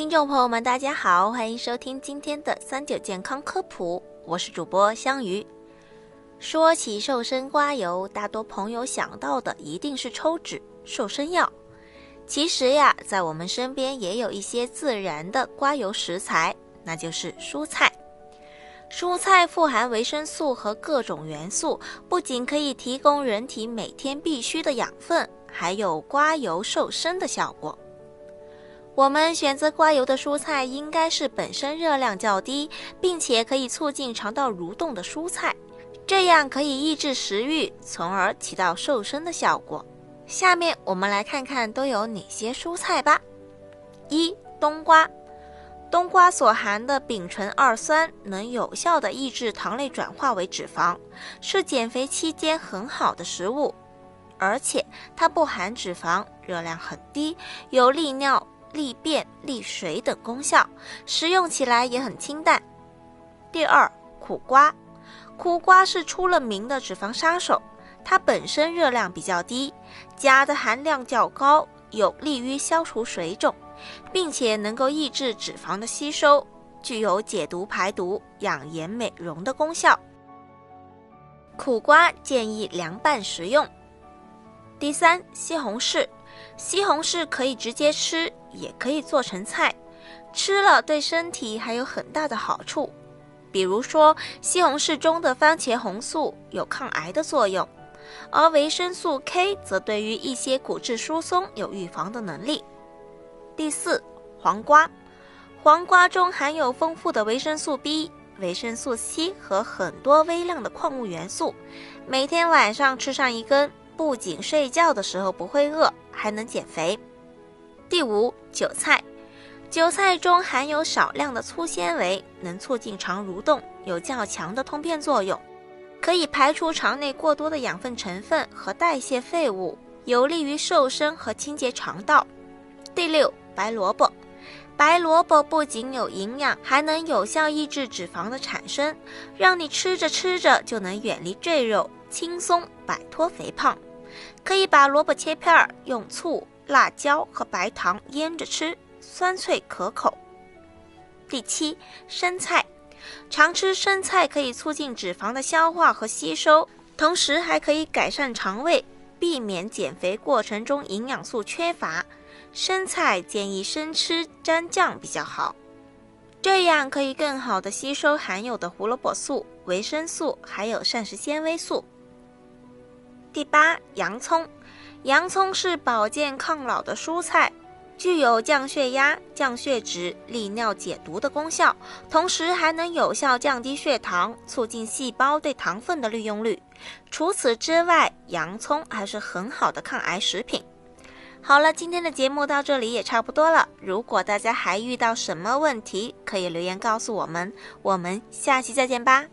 听众朋友们，大家好，欢迎收听今天的三九健康科普，我是主播香鱼。说起瘦身刮油，大多朋友想到的一定是抽脂瘦身药。其实呀，在我们身边也有一些自然的刮油食材，那就是蔬菜。蔬菜富含维生素和各种元素，不仅可以提供人体每天必需的养分，还有刮油瘦身的效果。我们选择刮油的蔬菜，应该是本身热量较低，并且可以促进肠道蠕动的蔬菜。这样可以抑制食欲，从而起到瘦身的效果。下面我们来看看都有哪些蔬菜吧。一、冬瓜，冬瓜所含的丙醇二酸能有效的抑制糖类转化为脂肪，是减肥期间很好的食物。而且它不含脂肪，热量很低，有利尿、利便、利水等功效，食用起来也很清淡。第二，苦瓜。苦瓜是出了名的脂肪杀手，它本身热量比较低，钾的含量较高，有利于消除水肿，并且能够抑制脂肪的吸收，具有解毒排毒、养颜美容的功效。苦瓜建议凉拌食用。第三，西红柿，西红柿可以直接吃，也可以做成菜，吃了对身体还有很大的好处。比如说，西红柿中的番茄红素有抗癌的作用，而维生素 K 则对于一些骨质疏松有预防的能力。第四，黄瓜，黄瓜中含有丰富的维生素 B、维生素 C 和很多微量的矿物元素，每天晚上吃上一根，不仅睡觉的时候不会饿，还能减肥。第五，韭菜。韭菜中含有少量的粗纤维，能促进肠蠕动，有较强的通便作用，可以排除肠内过多的养分成分和代谢废物，有利于瘦身和清洁肠道。第六，白萝卜，白萝卜不仅有营养，还能有效抑制脂肪的产生，让你吃着吃着就能远离赘肉，轻松摆脱肥胖。可以把萝卜切片儿，用醋、辣椒和白糖腌着吃。酸脆可口。第七，生菜，常吃生菜可以促进脂肪的消化和吸收，同时还可以改善肠胃，避免减肥过程中营养素缺乏。生菜建议生吃蘸酱比较好，这样可以更好的吸收含有的胡萝卜素、维生素还有膳食纤维素。第八，洋葱，洋葱是保健抗老的蔬菜。具有降血压、降血脂、利尿解毒的功效，同时还能有效降低血糖，促进细胞对糖分的利用率。除此之外，洋葱还是很好的抗癌食品。好了，今天的节目到这里也差不多了。如果大家还遇到什么问题，可以留言告诉我们。我们下期再见吧。